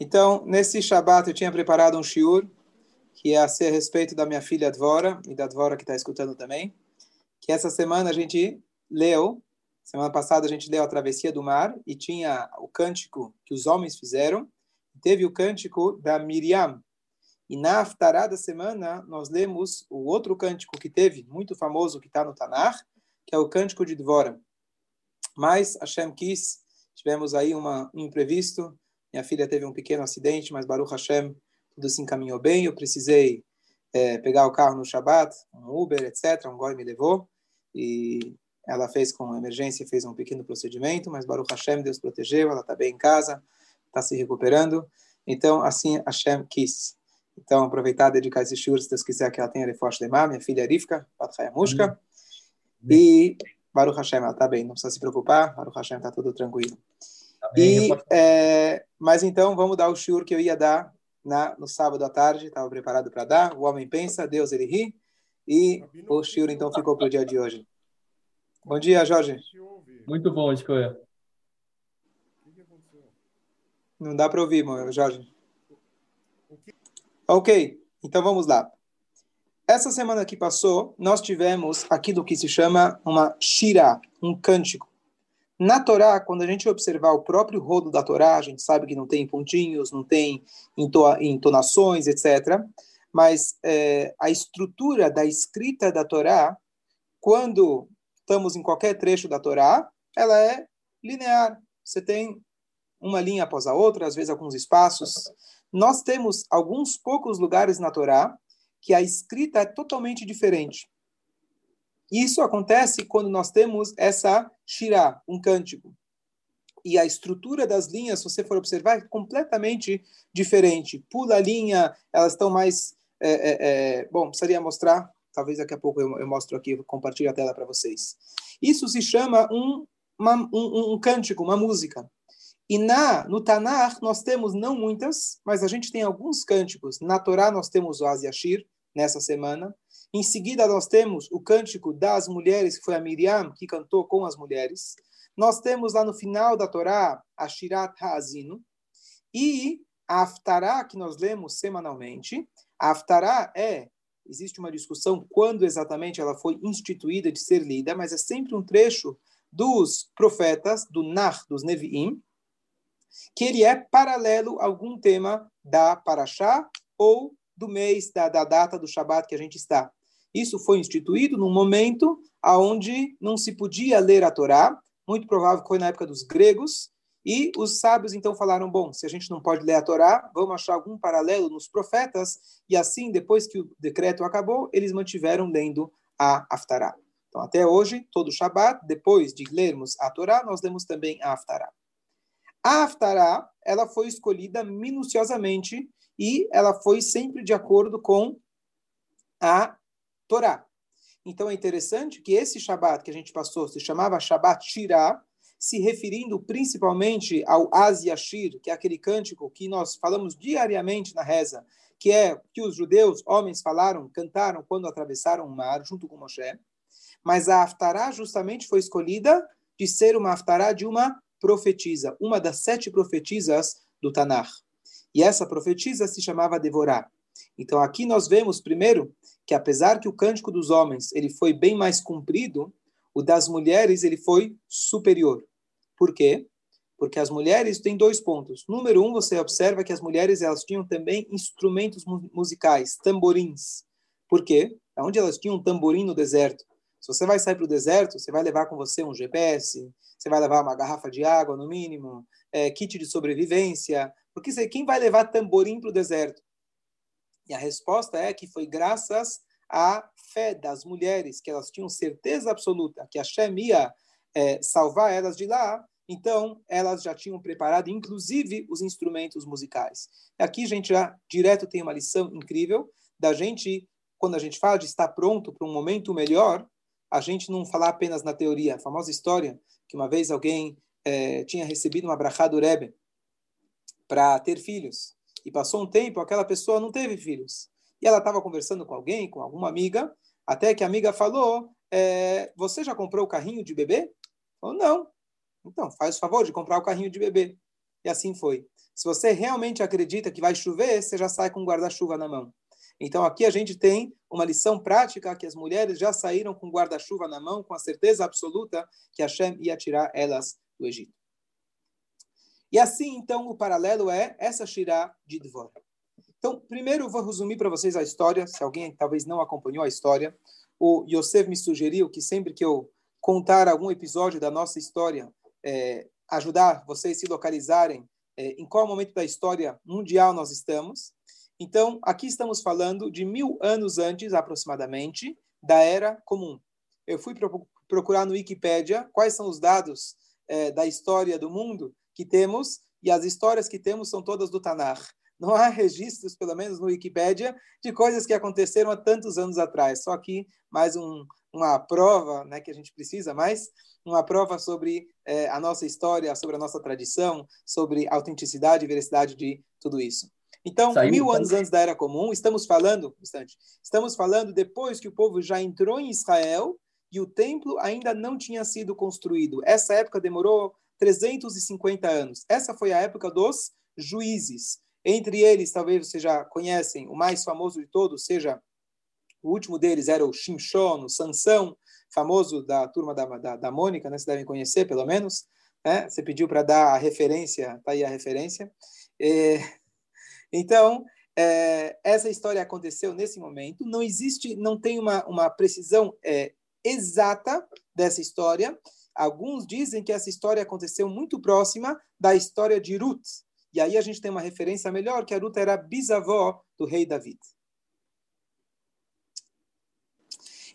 Então, nesse Shabat eu tinha preparado um shiur, que é a ser a respeito da minha filha Dvora, e da Dvora que está escutando também, que essa semana a gente leu, semana passada a gente leu a Travessia do Mar, e tinha o cântico que os homens fizeram, teve o cântico da Miriam, e na Aftará da semana nós lemos o outro cântico que teve, muito famoso, que está no Tanar, que é o cântico de Dvora. Mas Hashem quis, tivemos aí uma, um imprevisto, minha filha teve um pequeno acidente, mas Baruch Hashem, tudo se encaminhou bem. Eu precisei é, pegar o carro no Shabat, um Uber, etc. Um goi me levou e ela fez com emergência, fez um pequeno procedimento, mas Baruch Hashem, Deus protegeu, ela está bem em casa, está se recuperando. Então, assim Hashem quis. Então, aproveitar dedicar esse shur, se Deus quiser que ela tenha reforço de minha filha Rivka, Patraya Mushka. E Baruch Hashem, ela está bem, não precisa se preocupar, Baruch Hashem está tudo tranquilo. E, é, mas então, vamos dar o shiur que eu ia dar na, no sábado à tarde, estava preparado para dar. O homem pensa, Deus ele ri. E o shiur então ficou para o dia de hoje. Bom dia, Jorge. Muito bom, Escoia. Não dá para ouvir, Jorge. Ok, então vamos lá. Essa semana que passou, nós tivemos aquilo que se chama uma shira, um cântico. Na Torá, quando a gente observar o próprio rodo da Torá, a gente sabe que não tem pontinhos, não tem entonações, etc. Mas é, a estrutura da escrita da Torá, quando estamos em qualquer trecho da Torá, ela é linear. Você tem uma linha após a outra, às vezes alguns espaços. Nós temos alguns poucos lugares na Torá que a escrita é totalmente diferente. Isso acontece quando nós temos essa shirá, um cântico. E a estrutura das linhas, se você for observar, é completamente diferente. Pula a linha, elas estão mais. É, é, é, bom, precisaria mostrar, talvez daqui a pouco eu, eu mostro aqui, compartilho a tela para vocês. Isso se chama um, uma, um, um cântico, uma música. E na, no Tanar nós temos não muitas, mas a gente tem alguns cânticos. Na Torá nós temos o Aziashir, nessa semana. Em seguida, nós temos o cântico das mulheres, que foi a Miriam que cantou com as mulheres. Nós temos lá no final da Torá a Shirat Ha'azino. E a Aftará, que nós lemos semanalmente. A Aftará é, existe uma discussão quando exatamente ela foi instituída de ser lida, mas é sempre um trecho dos profetas, do Nar, dos Nevi'im, que ele é paralelo a algum tema da Parashá ou do mês, da, da data do Shabat que a gente está. Isso foi instituído num momento onde não se podia ler a Torá, muito provável que foi na época dos gregos, e os sábios então falaram: bom, se a gente não pode ler a Torá, vamos achar algum paralelo nos profetas, e assim, depois que o decreto acabou, eles mantiveram lendo a Aftará. Então, até hoje, todo Shabat, depois de lermos a Torá, nós lemos também a Aftará. A Aftará, ela foi escolhida minuciosamente e ela foi sempre de acordo com a Torá. Então é interessante que esse Shabat que a gente passou se chamava Shabat Shirah, se referindo principalmente ao Aziashir, que é aquele cântico que nós falamos diariamente na reza, que é que os judeus, homens, falaram, cantaram quando atravessaram o mar, junto com Moshe. Mas a Aftará justamente foi escolhida de ser uma Aftará de uma profetisa, uma das sete profetisas do Tanar. E essa profetisa se chamava Devorá. Então aqui nós vemos primeiro que apesar que o cântico dos homens ele foi bem mais cumprido, o das mulheres ele foi superior. Por quê? Porque as mulheres têm dois pontos. Número um, você observa que as mulheres elas tinham também instrumentos musicais, tamborins. Por quê? Onde elas tinham um tamborim no deserto. Se você vai sair para o deserto, você vai levar com você um GPS, você vai levar uma garrafa de água, no mínimo, é, kit de sobrevivência, porque quem vai levar tamborim para o deserto? E a resposta é que foi graças à fé das mulheres, que elas tinham certeza absoluta que a ia é, salvar elas de lá, então elas já tinham preparado, inclusive, os instrumentos musicais. Aqui a gente já direto tem uma lição incrível da gente, quando a gente fala de estar pronto para um momento melhor, a gente não falar apenas na teoria. A famosa história que uma vez alguém é, tinha recebido uma brachá do Rebbe, para ter filhos. E passou um tempo, aquela pessoa não teve filhos. E ela estava conversando com alguém, com alguma amiga, até que a amiga falou: é, Você já comprou o carrinho de bebê? Falou: Não. Então, faz o favor de comprar o carrinho de bebê. E assim foi. Se você realmente acredita que vai chover, você já sai com guarda-chuva na mão. Então aqui a gente tem uma lição prática que as mulheres já saíram com guarda-chuva na mão, com a certeza absoluta que Hashem ia tirar elas do Egito. E assim, então, o paralelo é essa Shirá de Dvor. Então, primeiro eu vou resumir para vocês a história, se alguém talvez não acompanhou a história. O Yosef me sugeriu que sempre que eu contar algum episódio da nossa história, é, ajudar vocês a se localizarem é, em qual momento da história mundial nós estamos. Então, aqui estamos falando de mil anos antes, aproximadamente, da Era Comum. Eu fui procurar no Wikipedia quais são os dados é, da história do mundo que temos, e as histórias que temos são todas do Tanar. Não há registros, pelo menos no Wikipedia, de coisas que aconteceram há tantos anos atrás. Só aqui mais um, uma prova né, que a gente precisa mais, uma prova sobre é, a nossa história, sobre a nossa tradição, sobre a autenticidade e veracidade de tudo isso. Então, Saiu, mil anos antes da Era Comum, estamos falando, instante, estamos falando depois que o povo já entrou em Israel e o templo ainda não tinha sido construído. Essa época demorou 350 anos. Essa foi a época dos juízes. Entre eles, talvez vocês já conhecem, o mais famoso de todos seja o último deles era o Shimshon, o Sansão, famoso da turma da, da, da Mônica, né? Vocês devem conhecer, pelo menos. Né? Você pediu para dar a referência, tá aí a referência. É, então, é, essa história aconteceu nesse momento. Não existe, não tem uma, uma precisão é, exata dessa história. Alguns dizem que essa história aconteceu muito próxima da história de Ruth. E aí a gente tem uma referência melhor, que a Ruth era bisavó do rei David.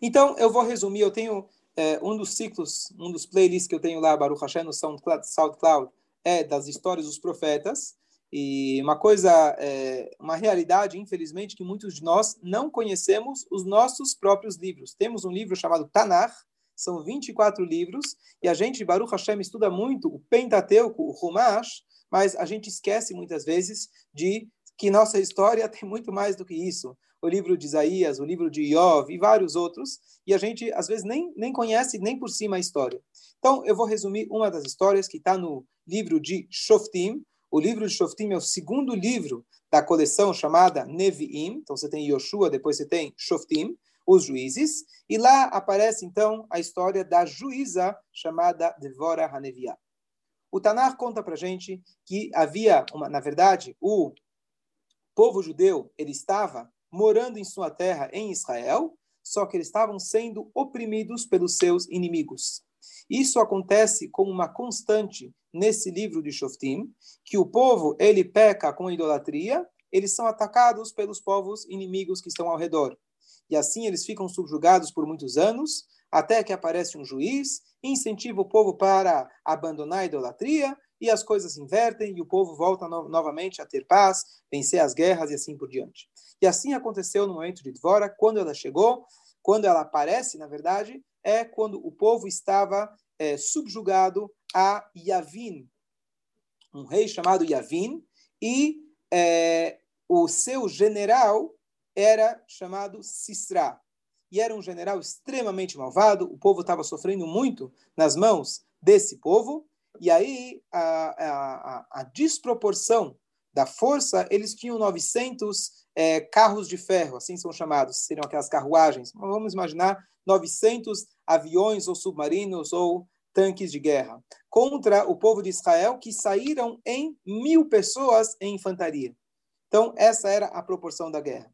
Então, eu vou resumir. Eu tenho é, um dos ciclos, um dos playlists que eu tenho lá, Baruch Hashem, no SoundCloud, SoundCloud é das histórias dos profetas. E uma coisa, é, uma realidade, infelizmente, que muitos de nós não conhecemos os nossos próprios livros. Temos um livro chamado Tanar, são 24 livros, e a gente, Baruch Hashem, estuda muito o Pentateuco, o Humash, mas a gente esquece muitas vezes de que nossa história tem muito mais do que isso o livro de Isaías, o livro de Iov e vários outros, e a gente às vezes nem, nem conhece nem por cima a história. Então, eu vou resumir uma das histórias que está no livro de Shoftim. O livro de Shoftim é o segundo livro da coleção chamada Nevi'im. Então, você tem Yoshua, depois você tem Shoftim, os juízes, e lá aparece então a história da juíza chamada Devora Haneviah. O Tanar conta para gente que havia, uma, na verdade, o povo judeu ele estava morando em sua terra em Israel, só que eles estavam sendo oprimidos pelos seus inimigos. Isso acontece como uma constante nesse livro de Shoftim, que o povo ele peca com idolatria, eles são atacados pelos povos inimigos que estão ao redor. E assim eles ficam subjugados por muitos anos, até que aparece um juiz, incentiva o povo para abandonar a idolatria, e as coisas invertem, e o povo volta no novamente a ter paz, vencer as guerras e assim por diante. E assim aconteceu no momento de Dvora, quando ela chegou, quando ela aparece, na verdade, é quando o povo estava é, subjugado a Yavin, um rei chamado Yavin, e é, o seu general era chamado Sisra. E era um general extremamente malvado, o povo estava sofrendo muito nas mãos desse povo, e aí a, a, a desproporção da força, eles tinham 900 é, carros de ferro, assim são chamados, seriam aquelas carruagens. Vamos imaginar 900 aviões ou submarinos ou tanques de guerra contra o povo de Israel, que saíram em mil pessoas em infantaria. Então, essa era a proporção da guerra.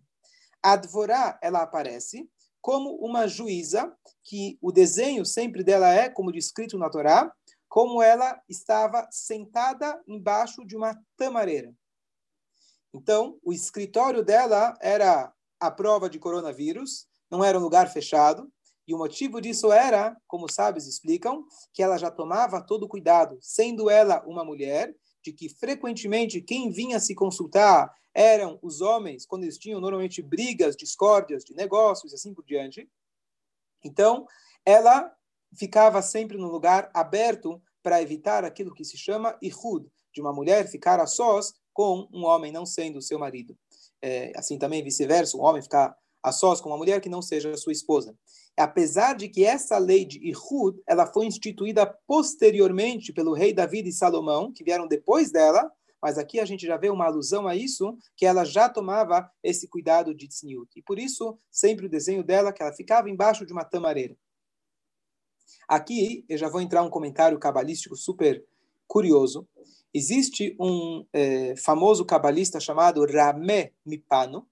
A Dvorá, ela aparece como uma juíza, que o desenho sempre dela é, como descrito na Torá, como ela estava sentada embaixo de uma tamareira. Então, o escritório dela era a prova de coronavírus, não era um lugar fechado, e o motivo disso era, como sábios explicam, que ela já tomava todo cuidado, sendo ela uma mulher, de que frequentemente quem vinha se consultar eram os homens, quando eles tinham normalmente brigas, discórdias de negócios e assim por diante. Então, ela ficava sempre no lugar aberto para evitar aquilo que se chama ihud, de uma mulher ficar a sós com um homem não sendo seu marido. É, assim também vice-versa, um homem ficar a sós com uma mulher que não seja sua esposa. Apesar de que essa lei de Ihud, ela foi instituída posteriormente pelo rei Davi e Salomão, que vieram depois dela, mas aqui a gente já vê uma alusão a isso, que ela já tomava esse cuidado de tzniut. E por isso, sempre o desenho dela, que ela ficava embaixo de uma tamareira. Aqui, eu já vou entrar um comentário cabalístico super curioso. Existe um é, famoso cabalista chamado Ramé Mipano.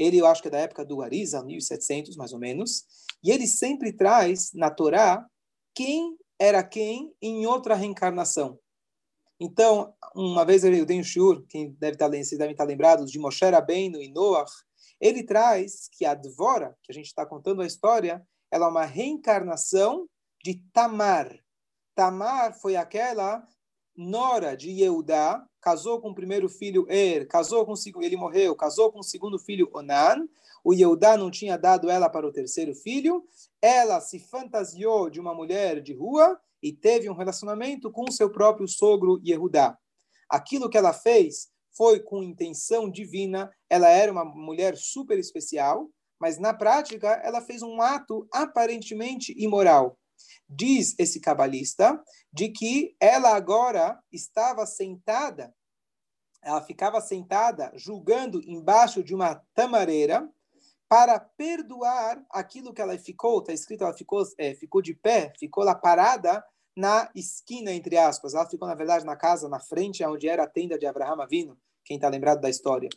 Ele, eu acho que é da época do Arisa, 1700, mais ou menos. E ele sempre traz na Torá quem era quem em outra reencarnação. Então, uma vez eu dei um shur, quem deve estar, vocês devem estar lembrados, de Moshe Rabbeinu e Noach, ele traz que a Dvora, que a gente está contando a história, ela é uma reencarnação de Tamar. Tamar foi aquela nora de Yehudá, casou com o primeiro filho Er, casou com ele morreu, casou com o segundo filho Onan, o Yehudá não tinha dado ela para o terceiro filho, ela se fantasiou de uma mulher de rua e teve um relacionamento com seu próprio sogro Yehudá. Aquilo que ela fez foi com intenção divina, ela era uma mulher super especial, mas na prática ela fez um ato aparentemente imoral. Diz esse cabalista de que ela agora estava sentada, ela ficava sentada julgando embaixo de uma tamareira para perdoar aquilo que ela ficou, está escrito, ela ficou, é, ficou de pé, ficou lá parada na esquina, entre aspas. Ela ficou, na verdade, na casa, na frente, onde era a tenda de Abraão Avino, quem está lembrado da história.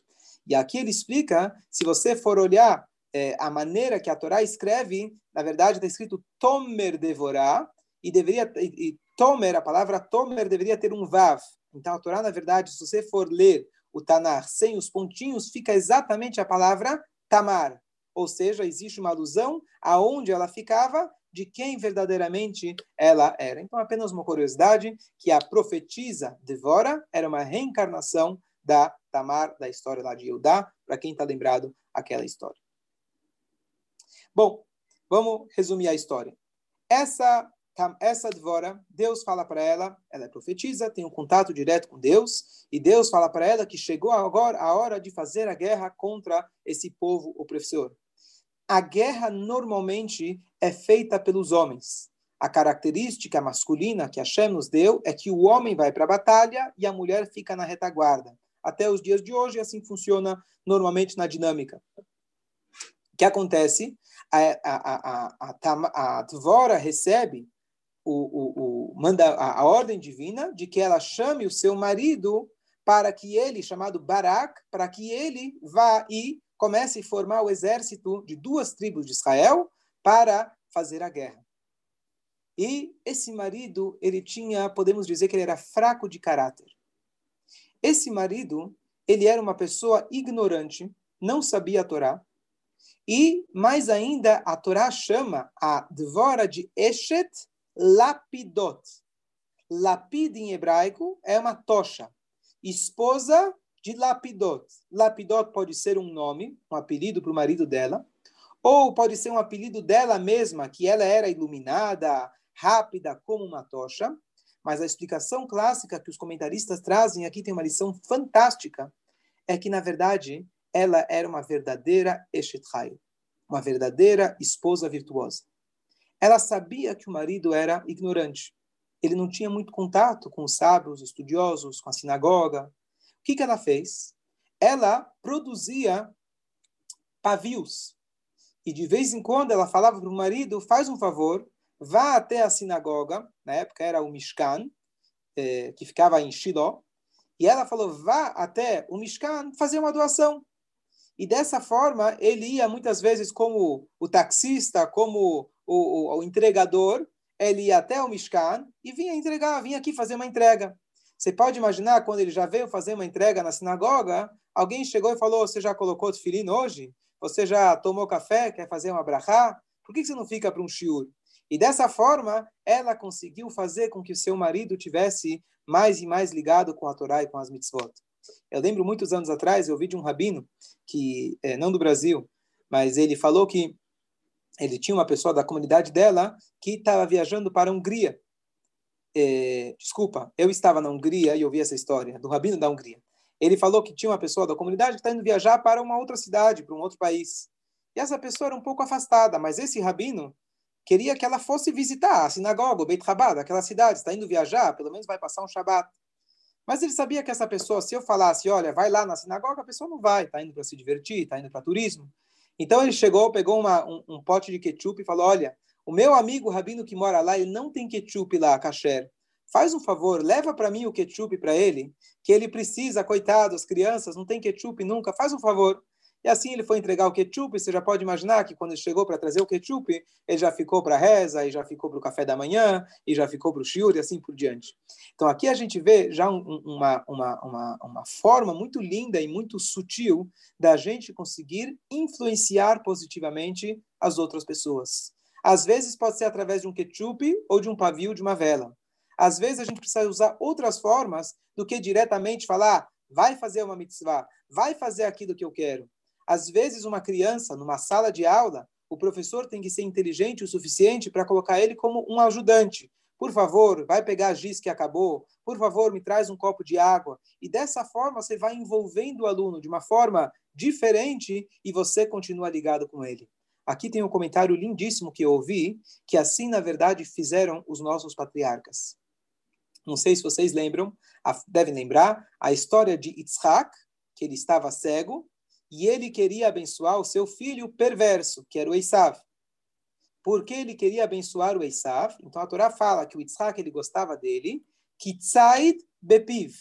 E aqui ele explica, se você for olhar é, a maneira que a Torá escreve, na verdade está escrito Tomer devorar, e deveria, e, e, Tomer, a palavra Tomer deveria ter um Vav. Então a Torá, na verdade, se você for ler o Tanar sem os pontinhos, fica exatamente a palavra Tamar. Ou seja, existe uma alusão aonde ela ficava, de quem verdadeiramente ela era. Então, apenas uma curiosidade, que a profetisa Devora era uma reencarnação da Tamar, da história lá de Eudá, para quem está lembrado aquela história. Bom, vamos resumir a história. Essa essa Dvora, Deus fala para ela, ela é profetisa, tem um contato direto com Deus, e Deus fala para ela que chegou agora a hora de fazer a guerra contra esse povo opressor. A guerra normalmente é feita pelos homens. A característica masculina que Hashem nos deu é que o homem vai para a batalha e a mulher fica na retaguarda. Até os dias de hoje, assim funciona normalmente na dinâmica. O que acontece? A, a, a, a, a Tvora recebe o, o, o, manda a, a ordem divina de que ela chame o seu marido para que ele, chamado Barak, para que ele vá e comece a formar o exército de duas tribos de Israel para fazer a guerra. E esse marido, ele tinha, podemos dizer que ele era fraco de caráter. Esse marido, ele era uma pessoa ignorante, não sabia a Torá, e, mais ainda, a Torá chama a Dvora de Eshet Lapidot. Lapid em hebraico é uma tocha. Esposa de Lapidot. Lapidot pode ser um nome, um apelido para o marido dela, ou pode ser um apelido dela mesma, que ela era iluminada, rápida como uma tocha. Mas a explicação clássica que os comentaristas trazem aqui tem uma lição fantástica, é que, na verdade, ela era uma verdadeira Eshet uma verdadeira esposa virtuosa. Ela sabia que o marido era ignorante. Ele não tinha muito contato com os sábios, estudiosos, com a sinagoga. O que, que ela fez? Ela produzia pavios. E de vez em quando ela falava para o marido: faz um favor, vá até a sinagoga, na época era o Mishkan, eh, que ficava em Shiloh, e ela falou: vá até o Mishkan fazer uma doação. E dessa forma, ele ia muitas vezes como o taxista, como o, o, o entregador, ele ia até o Mishkan e vinha entregar, vinha aqui fazer uma entrega. Você pode imaginar, quando ele já veio fazer uma entrega na sinagoga, alguém chegou e falou, você já colocou o filhinho hoje? Você já tomou café? Quer fazer uma brachá? Por que você não fica para um shiur? E dessa forma, ela conseguiu fazer com que o seu marido tivesse mais e mais ligado com a Torá e com as mitzvot. Eu lembro muitos anos atrás, eu ouvi de um rabino, que é, não do Brasil, mas ele falou que ele tinha uma pessoa da comunidade dela que estava viajando para a Hungria. É, desculpa, eu estava na Hungria e ouvi essa história do rabino da Hungria. Ele falou que tinha uma pessoa da comunidade que está indo viajar para uma outra cidade, para um outro país. E essa pessoa era um pouco afastada, mas esse rabino queria que ela fosse visitar a sinagoga, o Beit Chabad, aquela cidade, está indo viajar, pelo menos vai passar um Shabat. Mas ele sabia que essa pessoa, se eu falasse, olha, vai lá na sinagoga, a pessoa não vai, está indo para se divertir, está indo para turismo. Então ele chegou, pegou uma, um, um, pote de ketchup e falou, olha, o meu amigo rabino que mora lá, ele não tem ketchup lá, kasher. Faz um favor, leva para mim o ketchup para ele, que ele precisa, coitado, as crianças não tem ketchup nunca, faz um favor. E assim ele foi entregar o ketchup. Você já pode imaginar que quando ele chegou para trazer o ketchup, ele já ficou para a reza, e já ficou para o café da manhã, e já ficou para o shiur, e assim por diante. Então aqui a gente vê já um, uma, uma, uma, uma forma muito linda e muito sutil da gente conseguir influenciar positivamente as outras pessoas. Às vezes pode ser através de um ketchup ou de um pavio de uma vela. Às vezes a gente precisa usar outras formas do que diretamente falar, vai fazer uma mitzvah, vai fazer aquilo que eu quero. Às vezes, uma criança, numa sala de aula, o professor tem que ser inteligente o suficiente para colocar ele como um ajudante. Por favor, vai pegar a giz que acabou. Por favor, me traz um copo de água. E dessa forma, você vai envolvendo o aluno de uma forma diferente e você continua ligado com ele. Aqui tem um comentário lindíssimo que eu ouvi, que assim, na verdade, fizeram os nossos patriarcas. Não sei se vocês lembram, devem lembrar, a história de Yitzhak, que ele estava cego, e ele queria abençoar o seu filho perverso, que era o Esav. Por que ele queria abençoar o Esav? Então a Torá fala que o Yitzhak ele gostava dele, Kitzaid Bepiv,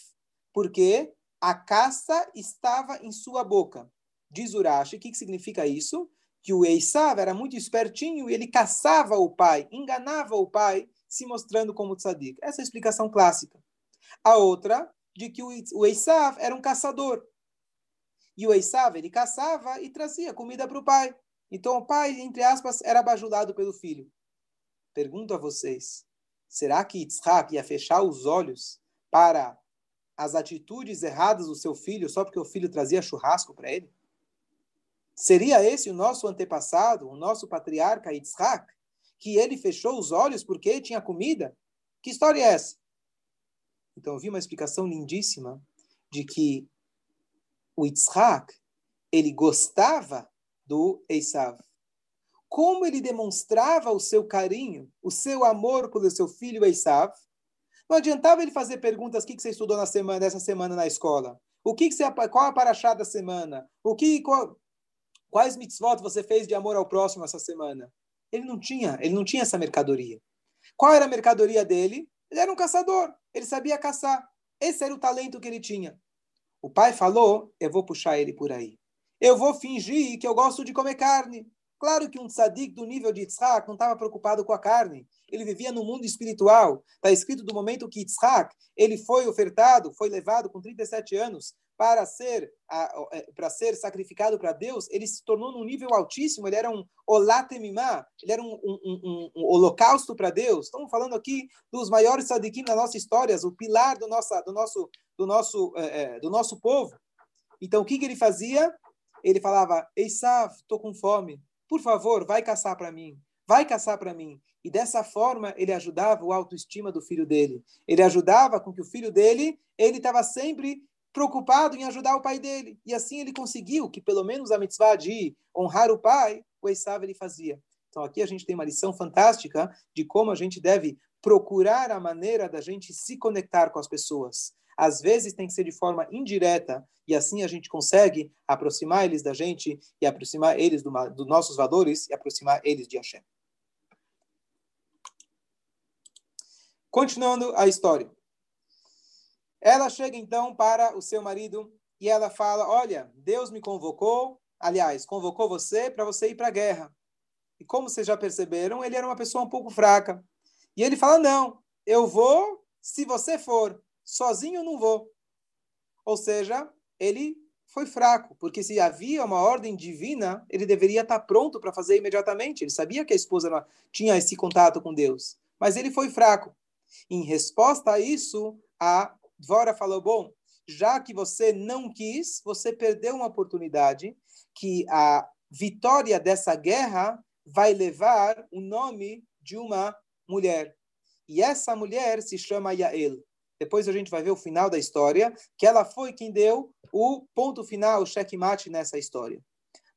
porque a caça estava em sua boca. Diz Urashi, o que, que significa isso? Que o Esav era muito espertinho e ele caçava o pai, enganava o pai, se mostrando como tzadik. Essa é a explicação clássica. A outra, de que o Esav era um caçador. E o Esav, ele caçava e trazia comida para o pai. Então o pai, entre aspas, era bajulado pelo filho. Pergunto a vocês, será que Yitzhak ia fechar os olhos para as atitudes erradas do seu filho só porque o filho trazia churrasco para ele? Seria esse o nosso antepassado, o nosso patriarca Yitzhak, que ele fechou os olhos porque tinha comida? Que história é essa? Então eu vi uma explicação lindíssima de que o Yitzhak, ele gostava do Esav. Como ele demonstrava o seu carinho, o seu amor pelo seu filho Esav, não adiantava ele fazer perguntas: o que você estudou na semana, nessa semana na escola? O que, você, qual a paraxá da semana? O que, qual, quais mitzvot você fez de amor ao próximo essa semana? Ele não tinha, ele não tinha essa mercadoria. Qual era a mercadoria dele? Ele era um caçador. Ele sabia caçar. Esse era o talento que ele tinha. O pai falou: eu vou puxar ele por aí. Eu vou fingir que eu gosto de comer carne. Claro que um tzadik do nível de Yitzhak não estava preocupado com a carne. Ele vivia no mundo espiritual. Está escrito do momento que Yitzhak ele foi ofertado, foi levado com 37 anos para ser é, para ser sacrificado para Deus, ele se tornou num nível altíssimo, ele era um olatemimá, ele era um, um, um, um holocausto para Deus. Estamos falando aqui dos maiores sadikim da nossa história, o pilar do, nossa, do, nosso, do, nosso, é, é, do nosso povo. Então, o que, que ele fazia? Ele falava, Eisav, estou com fome, por favor, vai caçar para mim, vai caçar para mim. E dessa forma, ele ajudava o autoestima do filho dele. Ele ajudava com que o filho dele, ele estava sempre preocupado em ajudar o pai dele. E assim ele conseguiu que pelo menos a mitzvah de honrar o pai, o Esav ele fazia. Então aqui a gente tem uma lição fantástica de como a gente deve procurar a maneira da gente se conectar com as pessoas. Às vezes tem que ser de forma indireta e assim a gente consegue aproximar eles da gente e aproximar eles dos do nossos valores e aproximar eles de Hashem. Continuando a história. Ela chega então para o seu marido e ela fala: Olha, Deus me convocou, aliás, convocou você para você ir para a guerra. E como vocês já perceberam, ele era uma pessoa um pouco fraca. E ele fala: Não, eu vou se você for, sozinho não vou. Ou seja, ele foi fraco, porque se havia uma ordem divina, ele deveria estar pronto para fazer imediatamente. Ele sabia que a esposa tinha esse contato com Deus, mas ele foi fraco. Em resposta a isso, a Dvora falou: bom, já que você não quis, você perdeu uma oportunidade que a vitória dessa guerra vai levar o nome de uma mulher. E essa mulher se chama Yael. Depois a gente vai ver o final da história, que ela foi quem deu o ponto final, o checkmate nessa história.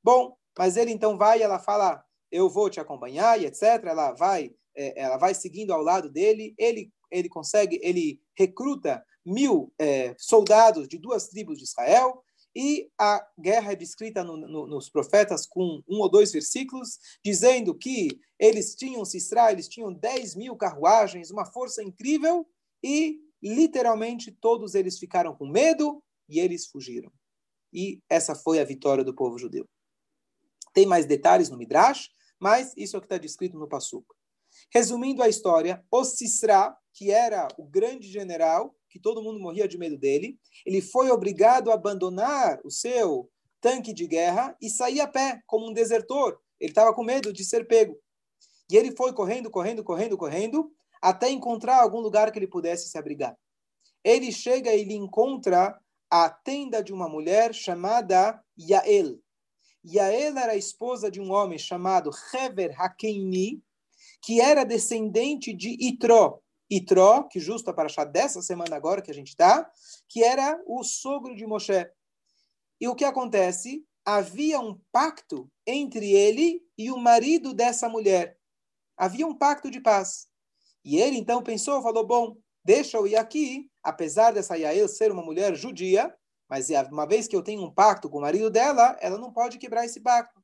Bom, mas ele então vai, ela fala, eu vou te acompanhar e etc. Ela vai, é, ela vai seguindo ao lado dele. Ele, ele consegue, ele recruta mil é, soldados de duas tribos de Israel, e a guerra é descrita no, no, nos profetas com um ou dois versículos, dizendo que eles tinham Sisra, eles tinham 10 mil carruagens, uma força incrível, e literalmente todos eles ficaram com medo e eles fugiram. E essa foi a vitória do povo judeu. Tem mais detalhes no Midrash, mas isso é o que está descrito no Passuco. Resumindo a história, o Sisra, que era o grande general, que todo mundo morria de medo dele, ele foi obrigado a abandonar o seu tanque de guerra e sair a pé, como um desertor. Ele estava com medo de ser pego. E ele foi correndo, correndo, correndo, correndo, até encontrar algum lugar que ele pudesse se abrigar. Ele chega e ele encontra a tenda de uma mulher chamada Yael. Yael era a esposa de um homem chamado Hever Hakeini, que era descendente de Itró. Itró, que justo para achar dessa semana agora que a gente está, que era o sogro de Moshe. E o que acontece? Havia um pacto entre ele e o marido dessa mulher. Havia um pacto de paz. E ele então pensou, falou, bom, deixa eu ir aqui, apesar dessa Yael ser uma mulher judia, mas uma vez que eu tenho um pacto com o marido dela, ela não pode quebrar esse pacto.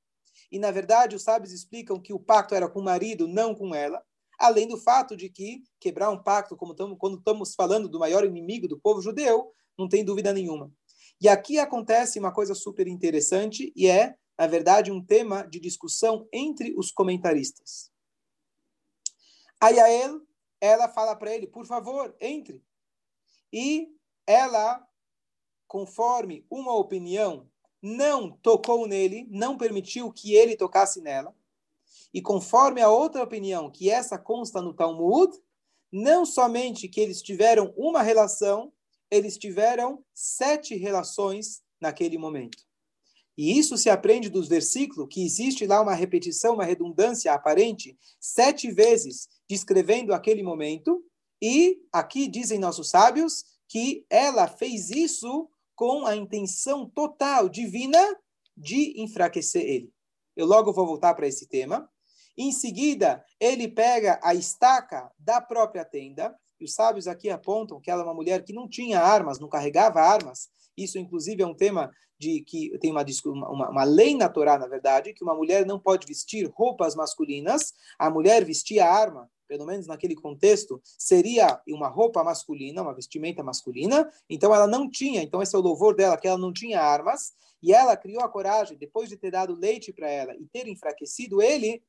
E, na verdade, os sábios explicam que o pacto era com o marido, não com ela. Além do fato de que quebrar um pacto, como tamo, quando estamos falando do maior inimigo do povo judeu, não tem dúvida nenhuma. E aqui acontece uma coisa super interessante e é, na verdade, um tema de discussão entre os comentaristas. A Yael, ela fala para ele, por favor, entre. E ela conforme uma opinião, não tocou nele, não permitiu que ele tocasse nela. E conforme a outra opinião, que essa consta no Talmud, não somente que eles tiveram uma relação, eles tiveram sete relações naquele momento. E isso se aprende dos versículos, que existe lá uma repetição, uma redundância aparente, sete vezes descrevendo aquele momento. E aqui dizem nossos sábios que ela fez isso com a intenção total, divina, de enfraquecer ele. Eu logo vou voltar para esse tema. Em seguida, ele pega a estaca da própria tenda, e os sábios aqui apontam que ela é uma mulher que não tinha armas, não carregava armas. Isso, inclusive, é um tema de que tem uma, uma, uma lei na Torá, na verdade, que uma mulher não pode vestir roupas masculinas, a mulher vestia arma pelo menos naquele contexto, seria uma roupa masculina, uma vestimenta masculina. Então ela não tinha, então esse é o louvor dela, que ela não tinha armas, e ela criou a coragem, depois de ter dado leite para ela e ter enfraquecido ele,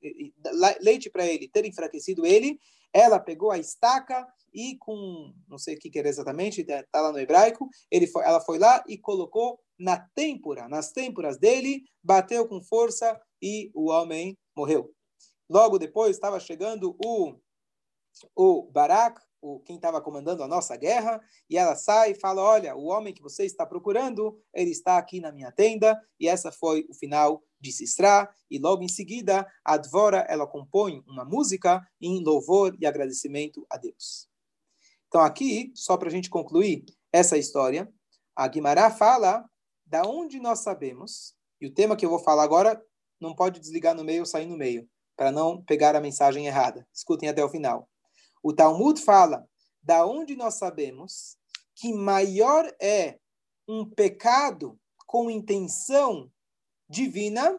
leite para ele, ter enfraquecido ele, ela pegou a estaca e com, não sei o que era exatamente, está lá no hebraico, ele foi, ela foi lá e colocou na têmpora, nas têmporas dele, bateu com força e o homem morreu. Logo depois estava chegando o o Barak, o, quem estava comandando a nossa guerra, e ela sai e fala: Olha, o homem que você está procurando, ele está aqui na minha tenda, e essa foi o final de Sistra. E logo em seguida, a Dvora ela compõe uma música em louvor e agradecimento a Deus. Então, aqui, só para a gente concluir essa história, a Guimará fala da onde nós sabemos, e o tema que eu vou falar agora não pode desligar no meio ou sair no meio, para não pegar a mensagem errada. Escutem até o final. O Talmud fala, da onde nós sabemos que maior é um pecado com intenção divina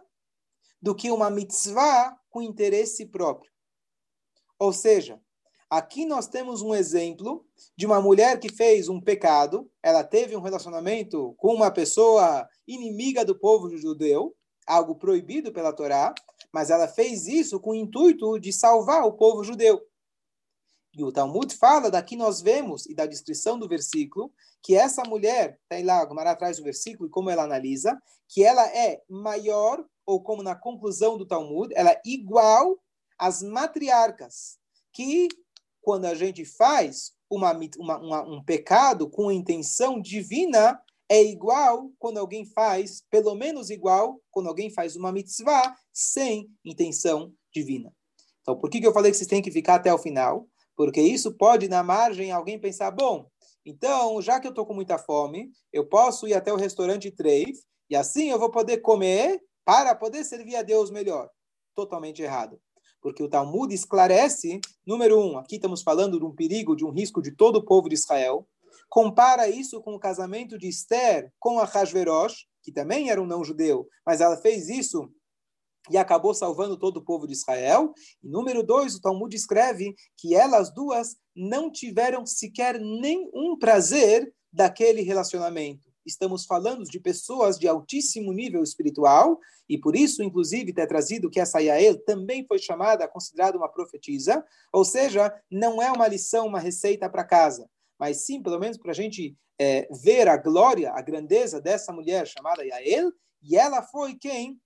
do que uma mitzvah com interesse próprio. Ou seja, aqui nós temos um exemplo de uma mulher que fez um pecado, ela teve um relacionamento com uma pessoa inimiga do povo judeu, algo proibido pela Torá, mas ela fez isso com o intuito de salvar o povo judeu. E o Talmud fala, daqui nós vemos, e da descrição do versículo, que essa mulher, tem lá, Gomara atrás do versículo, e como ela analisa, que ela é maior, ou como na conclusão do Talmud, ela é igual às matriarcas, que quando a gente faz uma, uma, uma, um pecado com intenção divina, é igual quando alguém faz, pelo menos igual, quando alguém faz uma mitzvah sem intenção divina. Então, por que, que eu falei que vocês têm que ficar até o final? Porque isso pode, na margem, alguém pensar: bom, então, já que eu estou com muita fome, eu posso ir até o restaurante Treif e assim eu vou poder comer para poder servir a Deus melhor. Totalmente errado. Porque o Talmud esclarece, número um, aqui estamos falando de um perigo, de um risco de todo o povo de Israel. compara isso com o casamento de Esther com a Hashverosh, que também era um não-judeu, mas ela fez isso e acabou salvando todo o povo de Israel. E número dois, o Talmud escreve que elas duas não tiveram sequer nenhum prazer daquele relacionamento. Estamos falando de pessoas de altíssimo nível espiritual, e por isso, inclusive, ter trazido que essa Yael também foi chamada, considerada uma profetisa, ou seja, não é uma lição, uma receita para casa, mas sim, pelo menos, para a gente é, ver a glória, a grandeza dessa mulher chamada Yael, e ela foi quem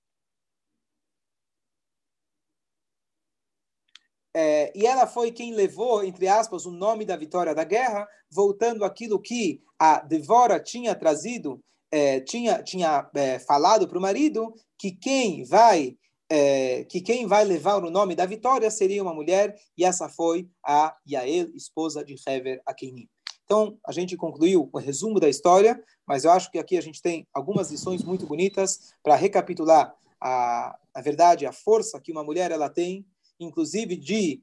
É, e ela foi quem levou, entre aspas, o nome da vitória da guerra, voltando aquilo que a Devora tinha trazido, é, tinha, tinha é, falado para o marido, que quem vai é, que quem vai levar o nome da vitória seria uma mulher, e essa foi a Yael, esposa de Hever Akeini. Então, a gente concluiu o resumo da história, mas eu acho que aqui a gente tem algumas lições muito bonitas para recapitular a, a verdade, a força que uma mulher ela tem inclusive de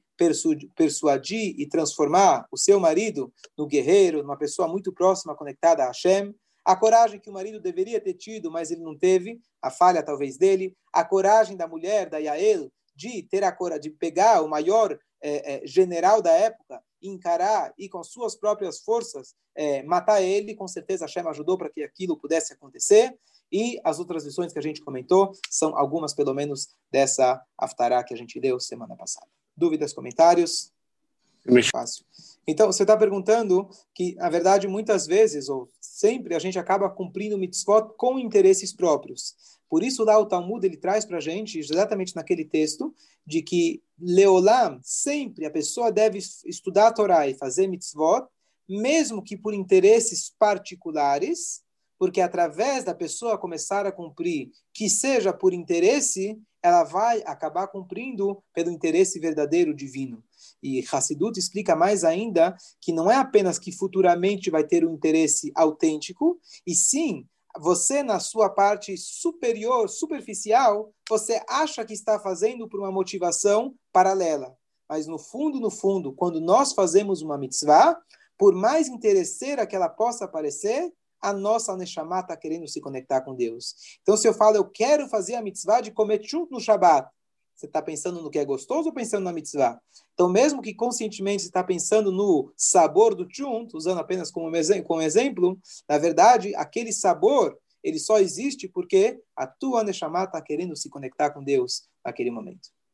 persuadir e transformar o seu marido no guerreiro, numa pessoa muito próxima, conectada a Hashem, a coragem que o marido deveria ter tido, mas ele não teve, a falha talvez dele, a coragem da mulher, da Yael, de ter a coragem de pegar o maior é, é, general da época, encarar e com suas próprias forças é, matar ele, com certeza Hashem ajudou para que aquilo pudesse acontecer. E as outras lições que a gente comentou são algumas, pelo menos, dessa Aftará que a gente deu semana passada. Dúvidas, comentários? Muito fácil. Então, você está perguntando que, na verdade, muitas vezes, ou sempre, a gente acaba cumprindo mitzvot com interesses próprios. Por isso, lá o Talmud ele traz para a gente, exatamente naquele texto, de que Leolam, sempre a pessoa deve estudar a Torá e fazer mitzvot, mesmo que por interesses particulares, porque através da pessoa começar a cumprir, que seja por interesse, ela vai acabar cumprindo pelo interesse verdadeiro divino. E Hassidut explica mais ainda que não é apenas que futuramente vai ter um interesse autêntico, e sim, você na sua parte superior, superficial, você acha que está fazendo por uma motivação paralela. Mas no fundo, no fundo, quando nós fazemos uma mitzvah, por mais interesseira que ela possa parecer, a nossa Neshama está querendo se conectar com Deus. Então, se eu falo, eu quero fazer a mitzvah de comer chunt no Shabat, você está pensando no que é gostoso ou pensando na mitzvah? Então, mesmo que conscientemente você está pensando no sabor do chunt, usando apenas como, como exemplo, na verdade, aquele sabor, ele só existe porque a tua Neshama está querendo se conectar com Deus naquele momento.